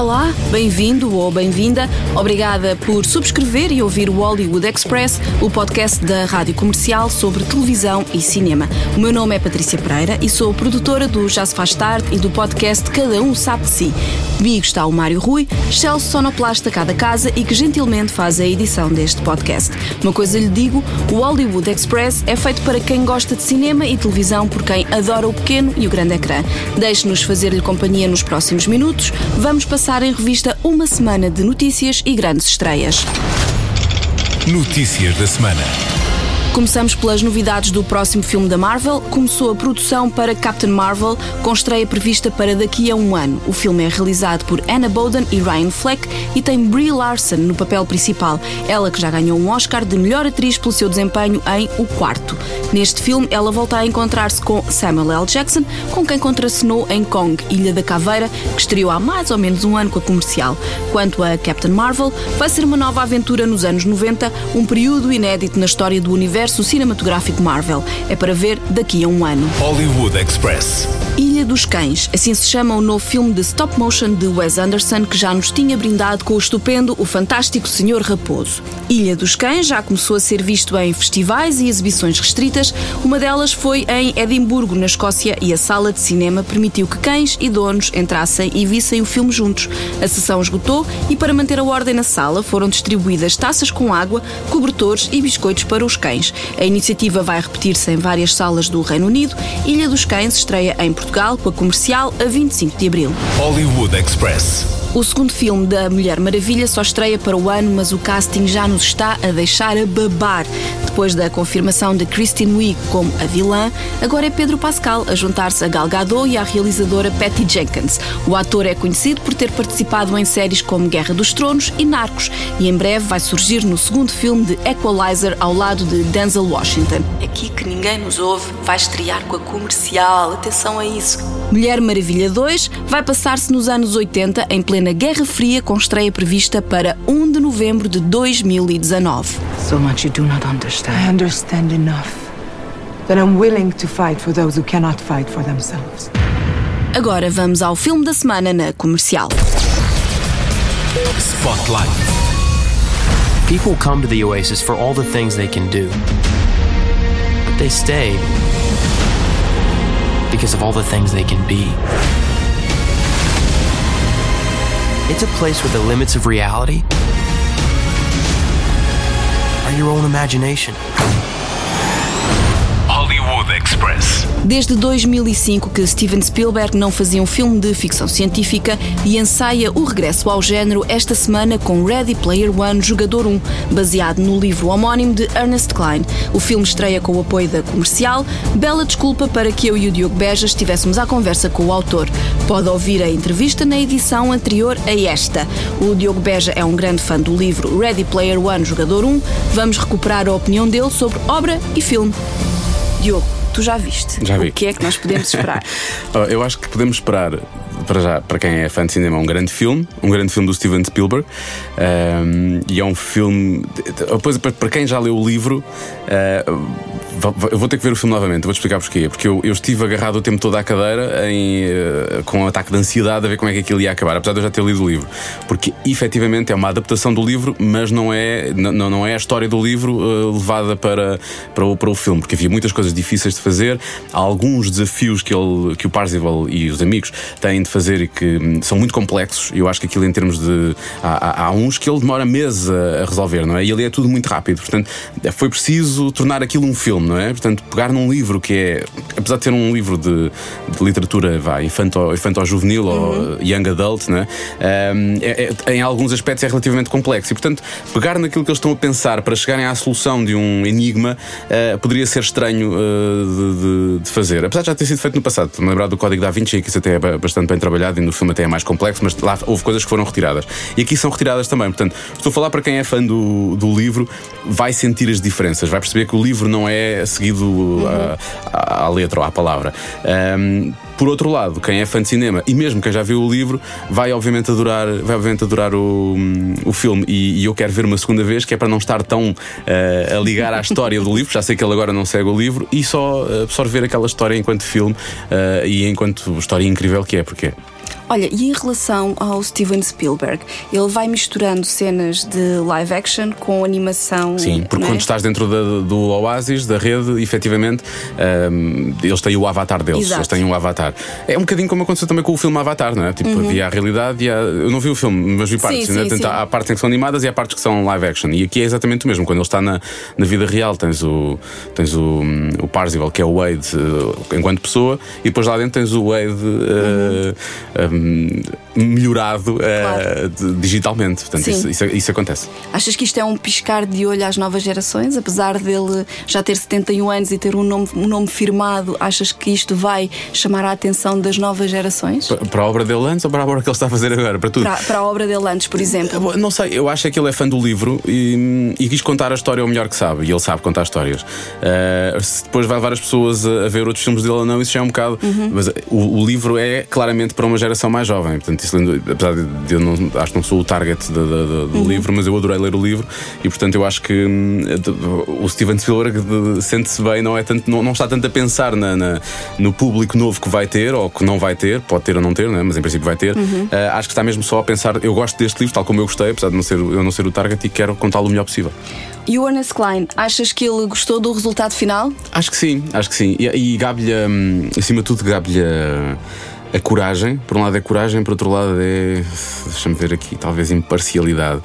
Olá, bem-vindo ou bem-vinda. Obrigada por subscrever e ouvir o Hollywood Express, o podcast da rádio comercial sobre televisão e cinema. O meu nome é Patrícia Pereira e sou produtora do Já Se Faz Tarde e do podcast Cada Um Sabe de Si. Comigo está o Mário Rui, excelso sonoplasta cada casa e que gentilmente faz a edição deste podcast. Uma coisa lhe digo, o Hollywood Express é feito para quem gosta de cinema e televisão, por quem adora o pequeno e o grande ecrã. Deixe-nos fazer-lhe companhia nos próximos minutos. Vamos passar em revista uma semana de notícias e grandes estreias. Notícias da semana. Começamos pelas novidades do próximo filme da Marvel. Começou a produção para Captain Marvel, com estreia prevista para daqui a um ano. O filme é realizado por Anna Boden e Ryan Fleck e tem Brie Larson no papel principal, ela que já ganhou um Oscar de melhor atriz pelo seu desempenho em O Quarto. Neste filme, ela volta a encontrar-se com Samuel L. Jackson, com quem contracenou em Kong, Ilha da Caveira, que estreou há mais ou menos um ano com a comercial. Quanto a Captain Marvel, vai ser uma nova aventura nos anos 90, um período inédito na história do universo cinematográfico Marvel. É para ver daqui a um ano. Hollywood Express. Ilha dos Cães, assim se chama o novo filme de stop motion de Wes Anderson que já nos tinha brindado com o estupendo O Fantástico Senhor Raposo. Ilha dos Cães já começou a ser visto em festivais e exibições restritas. Uma delas foi em Edimburgo, na Escócia, e a sala de cinema permitiu que cães e donos entrassem e vissem o filme juntos. A sessão esgotou e, para manter a ordem na sala, foram distribuídas taças com água, cobertores e biscoitos para os cães. A iniciativa vai repetir-se em várias salas do Reino Unido. Ilha dos Cães estreia em Portugal com a comercial a 25 de abril. Hollywood Express. O segundo filme da Mulher Maravilha só estreia para o ano, mas o casting já nos está a deixar a babar. Depois da confirmação de Kristen Wiig como a vilã, agora é Pedro Pascal a juntar-se a Gal Gadot e à realizadora Patty Jenkins. O ator é conhecido por ter participado em séries como Guerra dos Tronos e Narcos e em breve vai surgir no segundo filme de Equalizer ao lado de Denzel Washington. Aqui que ninguém nos ouve, vai estrear com a comercial. Atenção a isso. Mulher Maravilha 2 vai passar-se nos anos 80 em plena Guerra Fria com estreia prevista para 1 de novembro de 2019. So much you do not understand. I understand enough that I'm willing to fight for those who cannot fight for themselves. Agora vamos ao filme da semana na comercial. Spotlight. People come to the Oasis for all the things they can do. But they stay because of all the things they can be. It's a place where the limits of reality are your own imagination. Hollywood Express. Desde 2005 que Steven Spielberg não fazia um filme de ficção científica e ensaia o regresso ao género esta semana com Ready Player One Jogador 1, baseado no livro homónimo de Ernest Klein. O filme estreia com o apoio da comercial. Bela desculpa para que eu e o Diogo Beja estivéssemos à conversa com o autor. Pode ouvir a entrevista na edição anterior a esta. O Diogo Beja é um grande fã do livro Ready Player One Jogador 1. Vamos recuperar a opinião dele sobre obra e filme. Diogo, tu já viste. Já vi. O que é que nós podemos esperar? Oh, Eu acho que podemos esperar, para já, para quem é fã de cinema, um grande filme, um grande filme do Steven Spielberg. Ahm, e é um filme. Depois, para para quem já leu o livro, va- eu vou ter que ver o filme novamente, vou-te explicar porquê. Porque eu, eu estive agarrado o tempo todo à cadeira em, ah, com um ataque de ansiedade a ver como é que aquilo ia acabar, apesar de eu já ter lido o livro. Porque efetivamente é uma adaptação do livro, mas não é, não, não é a história do livro ah, levada para, para, o, para o filme, porque havia muitas coisas difíceis de fazer, há alguns desafios que, ele, que o Parzival e os amigos têm de fazer e que hum, são muito complexos. Eu acho que aquilo, em termos de. Há, há- uns que ele demora meses a, a resolver, não é? E ali é tudo muito rápido. Portanto, foi preciso tornar aquilo um filme, não é? Portanto, pegar num livro que é. Apesar de ter um livro de, de literatura, vá, infanto, infanto-juvenil ou young adult, não é? Hum, é- é- em alguns aspectos é relativamente complexo. E, portanto, pegar naquilo que eles estão a pensar para chegarem à solução de um enigma eh, poderia ser estranho eh, de, de- fazer. Apesar de já ter sido feito no passado. Estou-me lembrar do Código da Vinci, que isso até é ba- bastante bem trabalhado e no filme até é mais complexo, mas lá houve coisas que foram retiradas. E aqui são retiradas também. Portanto, estou a falar para quem é fã do, do livro, vai sentir as diferenças, vai perceber que o livro não é seguido à, à- à letra ou à palavra. Ahm, Por outro lado, quem é fã de cinema e mesmo quem já viu o livro vai obviamente adorar, vai obviamente adorar o, o filme e, e eu quero ver uma segunda vez que é para não estar tão uh, a ligar à história do livro, já sei que ele agora não segue o livro e só absorver aquela história enquanto filme uh, e enquanto história incrível que é, porque é. Olha, e em relação ao Steven Spielberg, ele vai misturando cenas de live action com animação. Sim, porque é? quando estás dentro da, do Oasis, da rede, efetivamente, um, eles têm o avatar deles. Exato. Eles têm um avatar. É um bocadinho como aconteceu também com o filme Avatar, não é? Tipo, Uhum. havia a realidade e há, Eu não vi o filme, mas vi partes. Sim, né? sim, sim. Há partes em que são animadas e há partes que são live action. E aqui é exatamente o mesmo. Quando ele está na, na vida real, tens o, tens o, o Parzival, que é o Wade eh, enquanto pessoa, e depois lá dentro tens o Wade eh, um, melhorado eh, Claro. de- digitalmente. Portanto, isso, isso, isso acontece. Achas que isto é um piscar de olho às novas gerações? Apesar dele já ter 71 anos e ter um nome, um nome firmado, achas que isto vai chamar a atenção das novas gerações? Pa- Para a obra dele antes ou para a obra que ele está a fazer agora? Para tudo. Para, para a obra dele antes, por exemplo. Não sei, eu acho é que ele é fã do livro e, e quis contar a história o melhor que sabe, e ele sabe contar histórias. Eh, se depois vai levar as pessoas a, a ver outros filmes dele ou não, isso já é um bocado. Mas eh, o, o livro é claramente para uma geração mais jovem. Portanto, isso, apesar de eu não, acho que não sou o target da- da- do livro, mas eu adorei ler o livro e, portanto, eu acho que hum, o Steven Spielberg sente-se bem, não, é tanto, não, não está tanto a pensar na- na- no público novo que vai ter ou que não vai ter, pode ter ou não ter, não é? mas em princípio vai ter. Eh, acho que está mesmo só a pensar. Eu gosto deste livro, tal como eu gostei, apesar de não ser, eu não ser o target, e quero contá-lo o melhor possível. E o Ernest Klein, achas que ele gostou do resultado final? Acho que sim, acho que sim. E, e gabe-lhe, hum, acima de tudo, a, a coragem. Por um lado é coragem, por outro lado é. Deixa-me ver aqui, talvez imparcialidade.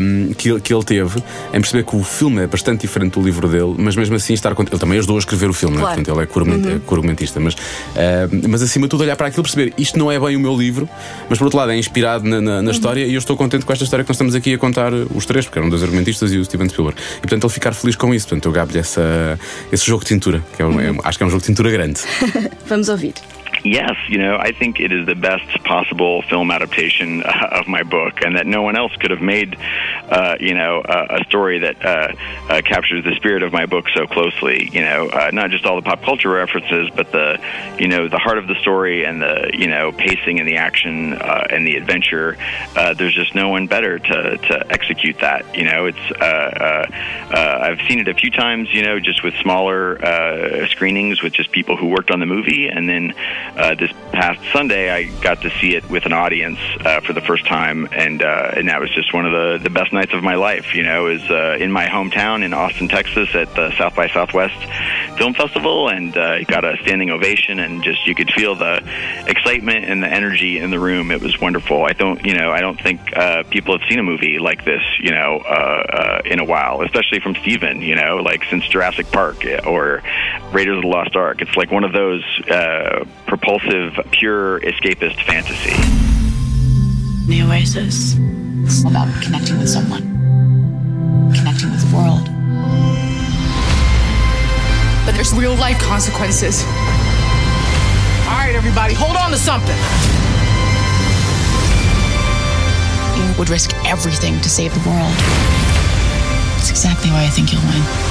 hum, que, ele- que ele teve em perceber que o filme é bastante diferente do livro dele, mas mesmo assim estar. Ele também ajudou a escrever o filme, é? Claro. portanto ele é co-argument- é co-argumentista. Mas, hum, mas acima de tudo, olhar para aquilo e perceber isto não é bem o meu livro, mas por outro lado é inspirado na, na- na história e eu estou contente com esta história que nós estamos aqui a contar os três, porque eram dois argumentistas e o Steven Spielberg. E portanto ele ficar feliz com isso. Portanto eu gabe-lhe essa- esse jogo de cintura, que é um- é um- acho que é um jogo de cintura grande. Vamos ouvir. Yes, you know, I think it is the best possible film adaptation uh, of my book, and that no one else could have made, uh, you know, uh, a story that uh, uh, captures the spirit of my book so closely. You know, uh, not just all the pop culture references, but the, you know, the heart of the story and the, you know, pacing and the action and the adventure. There's just no one better to, to execute that. You know, it's uh, uh, uh, I've seen it a few times. You know, just with smaller uh, screenings with just people who worked on the movie, and then uh, this past Sunday I got to see it with an audience uh, for the first time, and uh, and that was just one of the, the best nights of my life. You know, is uh, in my hometown in Austin, Texas, at the South by Southwest Film Festival, and uh, got a standing ovation, and just you could feel the excitement and the energy in the room. It was wonderful. I don't, you know, I don't think uh, people have seen a movie like this, you know, uh, uh, in a while, especially from Steven. You know, like since Jurassic Park or Raiders of the Lost Ark. It's like one of those uh, propulsive, pure escapist fantasy. The Oasis. It's about connecting with someone, connecting with the world. but there's real life consequences. All right, everybody, hold on to something. You would risk everything to save the world. That's exactly why I think you'll win.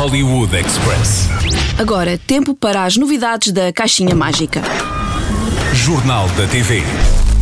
Hollywood Express. Agora, tempo para as novidades da Caixinha Mágica. Jornal da TV.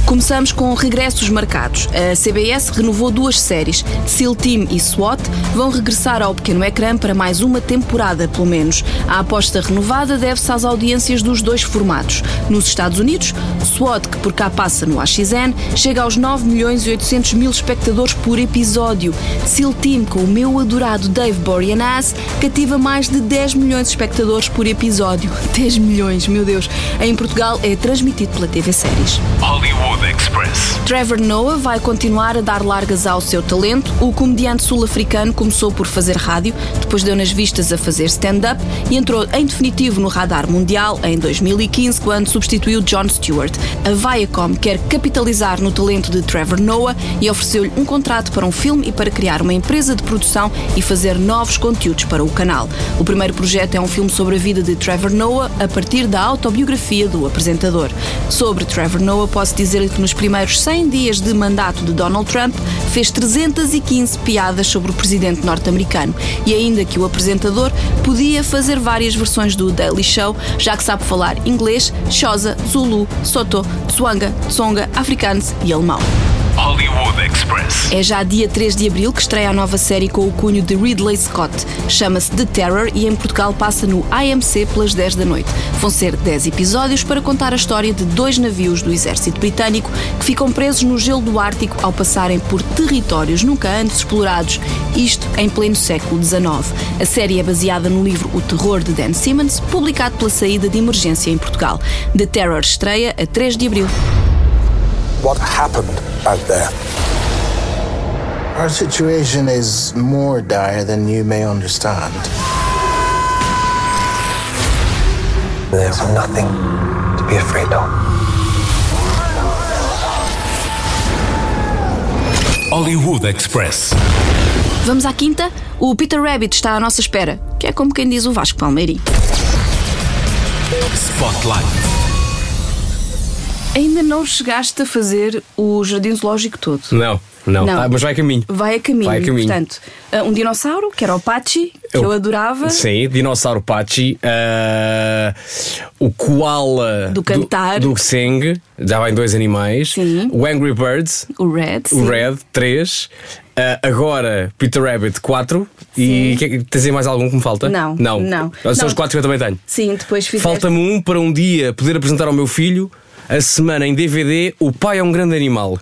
Começamos com regressos marcados. A CBS renovou duas séries. SEAL Team e SWAT vão regressar ao pequeno ecrã para mais uma temporada, pelo menos. A aposta renovada deve-se às audiências dos dois formatos. Nos Estados Unidos, SWAT, que por cá passa no AXN, chega aos 9 milhões e 800 mil espectadores por episódio. SEAL Team, com o meu adorado Dave Boreanaz, cativa mais de 10 milhões de espectadores por episódio. 10 milhões, meu Deus. Em Portugal é transmitido pela TV Séries. Hollywood Express. Trevor Noah vai continuar a dar largas ao seu talento. O comediante sul-africano começou por fazer rádio, depois deu nas vistas a fazer stand-up e entrou em definitivo no radar mundial em 2015, quando substituiu Jon Stewart. A Viacom quer capitalizar no talento de Trevor Noah e ofereceu-lhe um contrato para um filme e para criar uma empresa de produção e fazer novos conteúdos para o canal. O primeiro projeto é um filme sobre a vida de Trevor Noah a partir da autobiografia do apresentador. Sobre Trevor Noah, posso dizer-lhe que nos primeiros 100 dias de mandato de Donald Trump fez 315 piadas sobre o presidente norte-americano e ainda que o apresentador podia fazer várias versões do Daily Show, já que sabe falar inglês, Xhosa, Zulu, Soto, Tswanga, Tsonga, afrikaans e alemão. Hollywood Express. É já dia 3 de abril que estreia a nova série com o cunho de Ridley Scott. Chama-se The Terror e em Portugal passa no AMC pelas 10 da noite. Vão ser 10 episódios para contar a história de dois navios do exército britânico que ficam presos no gelo do Ártico ao passarem por territórios nunca antes explorados, isto em pleno século XIX. A série é baseada no livro O Terror de Dan Simmons, publicado pela saída de emergência em Portugal. The Terror estreia a 3 de abril. What happened out there. Our situation is more dire than you may understand. There's nothing to be afraid of. Hollywood Express. Vamos à quinta? O Peter Rabbit está à nossa espera, que é como quem diz o Vasco Palmeirim. Spotlight. Ainda não chegaste a fazer o Jardim Zoológico todo. Não, não, Não. Ah, mas vai a caminho. Vai a caminho. Vai a caminho. Portanto, uh, um dinossauro, que era o Pachi, que eu, Eu- adorava. Sim, Dinossauro Pachi, ah, o Koala Do Cantar. do, do Seng, já vai em dois animais. Sim. O Angry Birds, O Red. o sim. Red, três. Ah, agora Peter Rabbit, quatro. E que- tens aí mais algum que me falta? Não, Não. não. São Não. os quatro que eu também tenho. Sim, depois fizeste. Falta-me um para um dia poder apresentar ao meu filho a semana em DVD O Pai é um Grande Animal.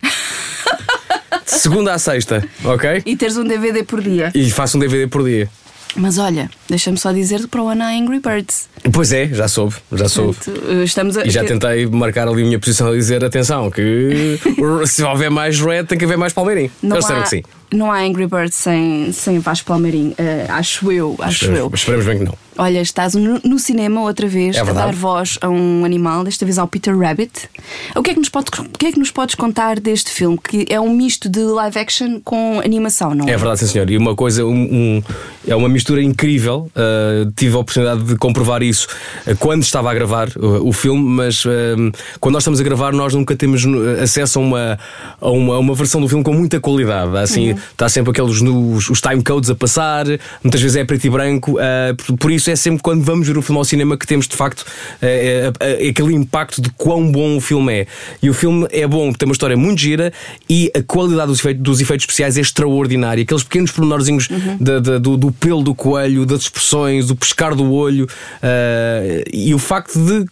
De segunda à sexta, ok? E teres um DVD por dia. E faço um DVD por dia. Mas olha, deixa-me só dizer para o há Angry Birds. Pois é, já soube, já soube. Portanto, uh, estamos a. E já tentei marcar ali a minha posição a dizer: atenção, que se houver mais red, tem que haver mais Palmeirim. Não Eles há, que sim. Não há Angry Birds sem, sem Vasco Palmeirim. Uh, acho eu, acho eu. Esperemos, esperemos bem que não. Olha, estás no, no cinema outra vez É a dar voz a um animal, desta vez ao Peter Rabbit. O que, é que nos pode, o que é que nos podes contar deste filme? Que é um misto de live action com animação, não é? É verdade, sim, senhor. E uma coisa, um- um- é uma mistura incrível. Uh, tive a oportunidade de comprovar isso uh, quando estava a gravar uh, o filme, mas um, quando nós estamos a gravar, nós nunca temos uh, acesso a uma, a uma, a uma versão do filme com muita qualidade. Assim, está sempre aqueles nos, os time codes a passar, muitas vezes é preto e branco. uh, por, por isso é sempre quando vamos ver o filme ao cinema que temos de facto uh, aquele impacto de quão bom o filme é. E o filme é bom, tem uma história muito gira e a qualidade dos efeitos, dos efeitos especiais é extraordinária. Aqueles pequenos pormenorzinhos da- da- do, do pelo do coelho, das expressões, do pescar do olho uh, e o facto de,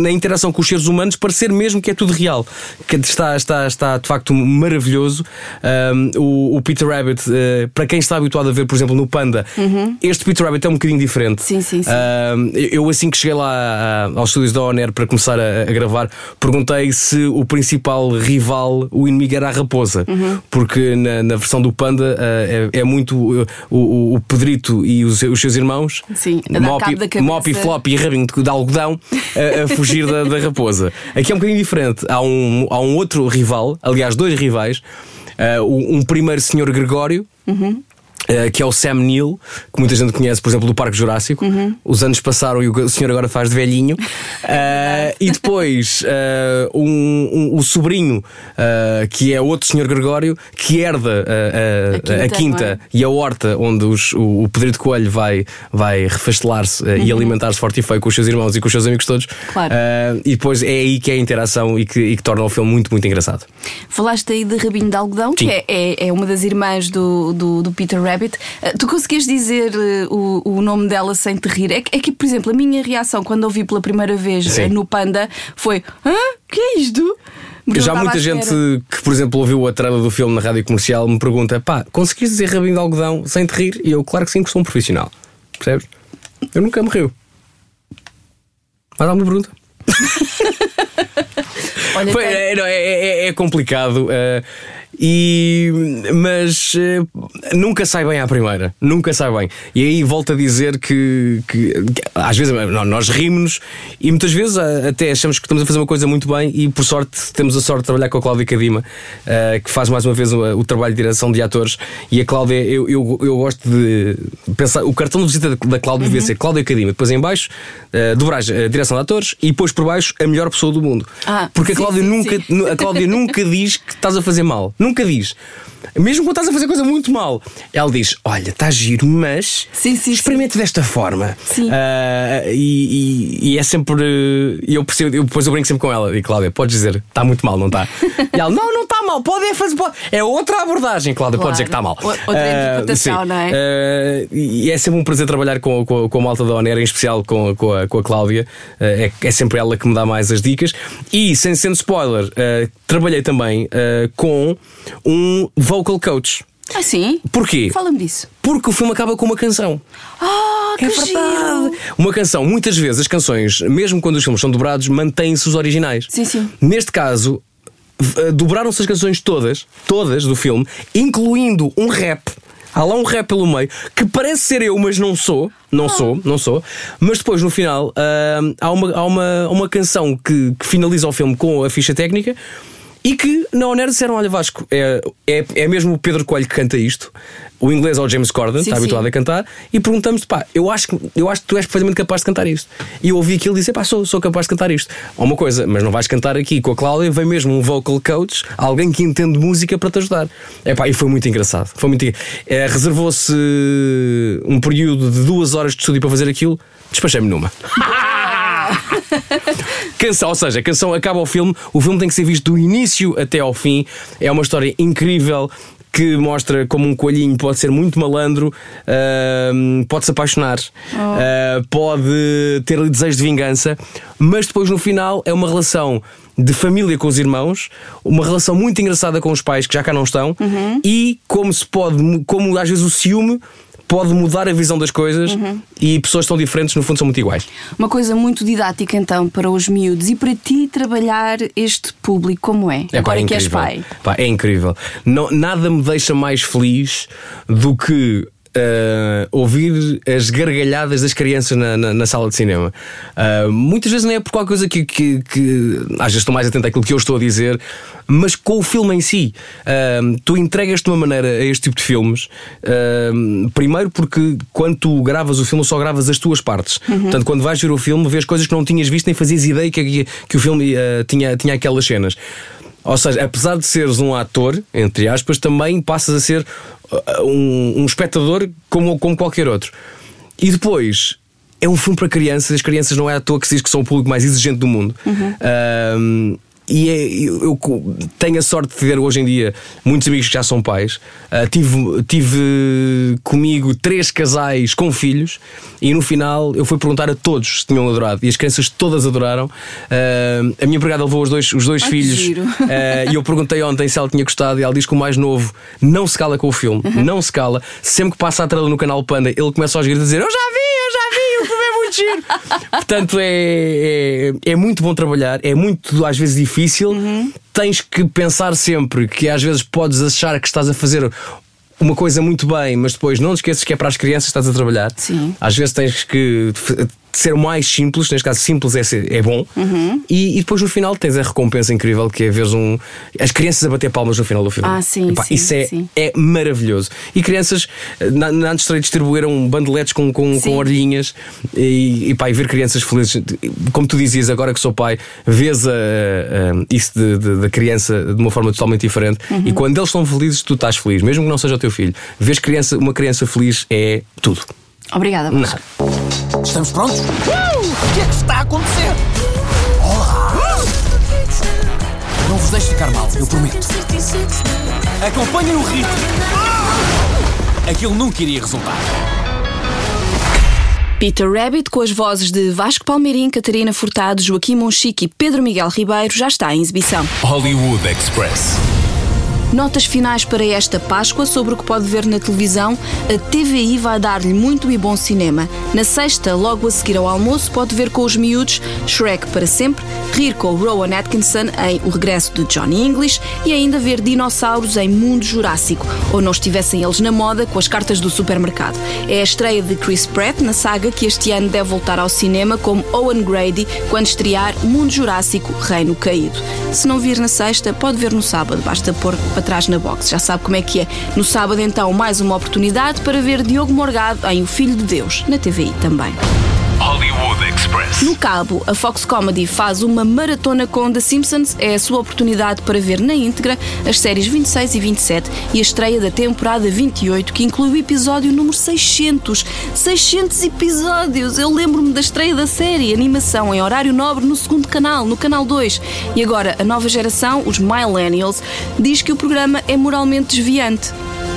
na interação com os seres humanos, parecer mesmo que é tudo real. Que está, está, está de facto maravilhoso. Um, o, o Peter Rabbit, uh, para quem está habituado a ver, por exemplo, no Panda, este Peter Rabbit é um bocadinho diferente. Sim, sim, sim. Um, eu, assim que cheguei lá ah, aos estúdios da Oner para começar a, a gravar, perguntei se o principal rival, o inimigo, era a raposa. Uhum. Porque na, na versão do Panda ah, é, é muito uh, o, o, Pedrito e os, os seus irmãos, Sim, e-. Mop e Flop e Rabinho de, de algodão, a, a fugir da, da raposa. Aqui é um bocadinho diferente. Há um, há um outro rival, aliás, dois rivais. Um, um primeiro senhor Gregório. Uhum. Uh, que é o Sam Neill, que muita gente conhece, por exemplo, do Parque Jurássico. Uhum. Os anos passaram e o senhor agora faz de velhinho. Uh, e depois uh, um- um- o sobrinho, que é outro senhor Gregório, que herda A quinta, a quinta é? e a horta onde os- o, o Pedro de Coelho vai, vai refastelar-se uh, e alimentar-se forte e feio com os seus irmãos e com os seus amigos todos. Uhum. Claro. E depois é aí que é a interação e que, e que torna o filme muito, muito engraçado. Falaste aí de Rabinho de Algodão, Sim. que é, é, é uma das irmãs do, do, do Peter Rabbit. Ah, Tu conseguias dizer eh, o, o nome dela sem te rir? É que, é que, por exemplo, a minha reação quando ouvi pela primeira vez Sim. eh, no Panda foi: Hã? que é isto? Porque Já muita gente que, por exemplo, ouviu a trailer do filme na rádio comercial me pergunta: pá, conseguiste dizer rabinho de algodão sem te rir? E eu, claro que sim, que sou um profissional. Percebes? Eu nunca me rio. Mais alguma pergunta? Olha, tem- é, é, é- é complicado. eh, E, mas eh, nunca sai bem à primeira, nunca sai bem. E aí volto a dizer que, que, que às vezes não, nós rimos e muitas vezes ah, até achamos que estamos a fazer uma coisa muito bem e por sorte temos a sorte de trabalhar com a Cláudia Cadima, ah, que faz mais uma vez o, o trabalho de direção de atores. E a Cláudia, eu, eu, eu gosto de pensar, o cartão de visita da, Cláudia devia ser Cláudia Cadima, depois em baixo, uh, dobragem, a direção de atores e depois por baixo a melhor pessoa do mundo. Ah, Porque a sim, Cláudia sim, nunca, sim. a Cláudia nunca diz que estás a fazer mal. Nunca diz. Mesmo quando estás a fazer coisa muito mal, ela diz: Olha, está giro, mas Sim, sim, experimente desta forma. Sim. Ah, e, e- e é sempre. E eu percebo, eu, depois eu brinco sempre com ela. E Cláudia, podes dizer, está muito mal, não está? E ela, não, não está mal, pode é fazer. Pode. É outra abordagem, Cláudia, Claro. pode dizer que está mal. Outra Ah, interpretação, sim. não é? Ah, e é sempre um prazer trabalhar com, com, com a malta da Onera, em especial com, com, a, com a Cláudia. É, é sempre ela que me dá mais as dicas. E, sem sendo spoiler, trabalhei também com um vocal coach. Ah, sim? Porquê? Fala-me disso. Porque o filme acaba com uma canção. Ah, que É verdade. giro. Uma canção, muitas vezes as canções, mesmo quando os filmes são dobrados, mantêm-se os originais. Sim, sim. Neste caso, eh, dobraram-se as canções todas, todas do filme, incluindo um rap. Há lá um rap pelo meio que parece ser eu, mas não sou. Não sou, não sou. Mas depois, no final, ah, há, uma, há uma, uma canção que, que finaliza o filme com a ficha técnica. E que na Oner disseram: Olha, Vasco, é, é, é mesmo o Pedro Coelho que canta isto. O inglês é o James Corden, Sim, está habituado sim. a cantar. E perguntamos-te: pá, eu acho, que, eu acho que tu és perfeitamente capaz de cantar isto. E eu ouvi aquilo e disse: pá, sou, sou capaz de cantar isto. Há uma coisa, mas não vais cantar aqui com a Cláudia, vem mesmo um vocal coach, alguém que entende música para te ajudar. É pá, e foi muito engraçado. Foi muito é, Reservou-se um período de duas horas de estúdio para fazer aquilo, despachei-me numa. Canção, ou seja, a canção acaba o filme, o filme tem que ser visto do início até ao fim. É uma história incrível que mostra como um coelhinho pode ser muito malandro, ahm, pode se apaixonar, ah, pode ter desejo de vingança, mas depois no final é uma relação de família com os irmãos, uma relação muito engraçada com os pais que já cá não estão, e como se pode, como às vezes o ciúme pode mudar a visão das coisas e pessoas tão diferentes no fundo são muito iguais. Uma coisa muito didática então para os miúdos e para ti trabalhar este público como é? É, pá, Agora é que és pai. Pá, é incrível. Não, nada me deixa mais feliz do que. Ah, ouvir as gargalhadas das crianças na, na- na sala de cinema. Ah, muitas vezes não é por qualquer coisa que, que, que às vezes estou mais atento àquilo que eu estou a dizer, mas com o filme em si. Ah, tu entregas-te de uma maneira a este tipo de filmes. primeiro, porque quando tu gravas o filme, só gravas as tuas partes. Portanto, quando vais ver o filme, vês coisas que não tinhas visto nem fazias ideia que, que o filme tinha, tinha aquelas cenas. Ou seja, apesar de seres um ator, entre aspas, também passas a ser uh, um, um espectador como, como qualquer outro. E depois. É um filme para crianças, as crianças não é à toa que se diz que são o público mais exigente do mundo. Um, e é- eu, eu tenho a sorte de ter hoje em dia muitos amigos que já são pais. Uh, tive, tive comigo três casais com filhos e no final eu fui perguntar a todos se tinham adorado e as crianças todas adoraram. Uh, a minha empregada levou os dois, os dois Ai, filhos. Uh, e eu perguntei ontem se ela tinha gostado e ela diz que o mais novo não se cala com o filme, não se cala. Sempre que passa a trela no canal Panda, ele começa aos gritos a dizer: Eu já vi, eu já vi, o filme é muito giro. Portanto, é, é, é muito bom trabalhar, é muito às vezes difícil. Tens que pensar sempre que às vezes podes achar que estás a fazer. Uma coisa muito bem, mas depois não te esqueças que é para as crianças que estás a trabalhar. Sim. Às vezes tens que ser mais simples, neste caso, simples é, ser- é bom. Uhum. E, e depois no final tens a recompensa incrível que é ver um, as crianças a bater palmas no final do filme. Ah, sim, sim, Isso é, sim. é maravilhoso. E crianças, na, na Antes distribuíram bandeletes com, com, Sim. com orelhinhas e, e, pá, e ver crianças felizes. Como tu dizias, agora que sou pai, vês a, a- isso da criança de uma forma totalmente diferente. Uhum. E quando eles estão felizes, tu estás feliz, mesmo que não seja o teu filho. Vês criança, uma criança feliz é tudo. Obrigada, Vasco. Estamos prontos? O que é que está a acontecer? Olá! Não vos deixe ficar mal, eu prometo. Acompanhem o ritmo. Aquilo nunca iria resultar. Peter Rabbit, com as vozes de Vasco Palmeirim, Catarina Furtado, Joaquim Monchique e Pedro Miguel Ribeiro, já está em exibição. Hollywood Express. Notas finais para esta Páscoa sobre o que pode ver na televisão. A TVI vai dar-lhe muito e bom cinema. Na sexta, logo a seguir ao almoço, pode ver com os miúdos Shrek para sempre, rir com Rowan Atkinson em O Regresso de Johnny English e ainda ver dinossauros em Mundo Jurássico, ou não estivessem eles na moda com as cartas do supermercado. É a estreia de Chris Pratt na saga que este ano deve voltar ao cinema como Owen Grady quando estrear Mundo Jurássico Reino Caído. Se não vir na sexta, pode ver no sábado, basta pôr para trás na box, já sabe como é que é. No sábado, então, mais uma oportunidade para ver Diogo Morgado em O Filho de Deus, na TVI também. Hollywood Express. No Cabo, a Fox Comedy faz uma maratona com The Simpsons. É a sua oportunidade para ver na íntegra as séries 26 e 27 e a estreia da temporada 28, que inclui o episódio número 600. 600 episódios! Eu lembro-me da estreia da série, animação em horário nobre no segundo canal, no canal 2. E agora, a nova geração, os Millennials, diz que o programa é moralmente desviante.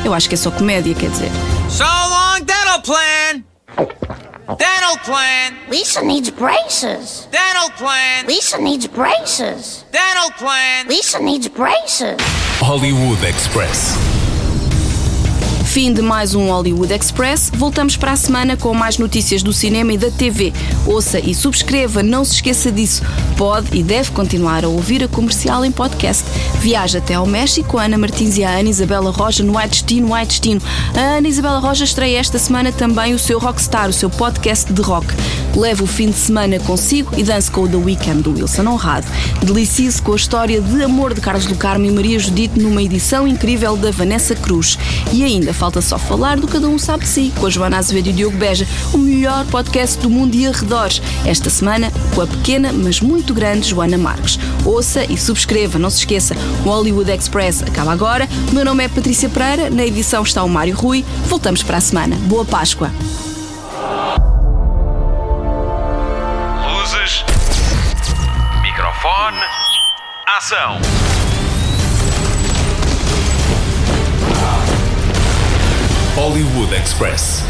Eu acho que é só comédia, quer dizer. So long, dental plan. Oh. Dental plan. Lisa needs braces. Dental plan. Lisa needs braces. Dental plan. Lisa needs braces. Hollywood Express. Fim de mais um Hollywood Express. Voltamos para a semana com mais notícias do cinema e da TV. Ouça e subscreva, não se esqueça disso. Pode e deve continuar a ouvir a comercial em podcast. Viaja até ao México Ana Martins e a Ana Isabela Roja no White Destino, White Destino. A Ana Isabela Roja estreia esta semana também o seu Rockstar, o seu podcast de rock. Leve o fim de semana consigo e dance com o The Weekend do Wilson Honrado. Delicie-se com a história de amor de Carlos do Carmo e Maria Judite numa edição incrível da Vanessa Cruz. E ainda falta só falar do Cada Um Sabe de Si, com a Joana Azevedo e o Diogo Beja, o melhor podcast do mundo e arredores. Esta semana, com a pequena, mas muito grande Joana Marques. Ouça e subscreva, não se esqueça, o Hollywood Express acaba agora. O meu nome é Patrícia Pereira, na edição está o Mário Rui. Voltamos para a semana. Boa Páscoa! Luzes. Microfone. Ação. Hollywood Express.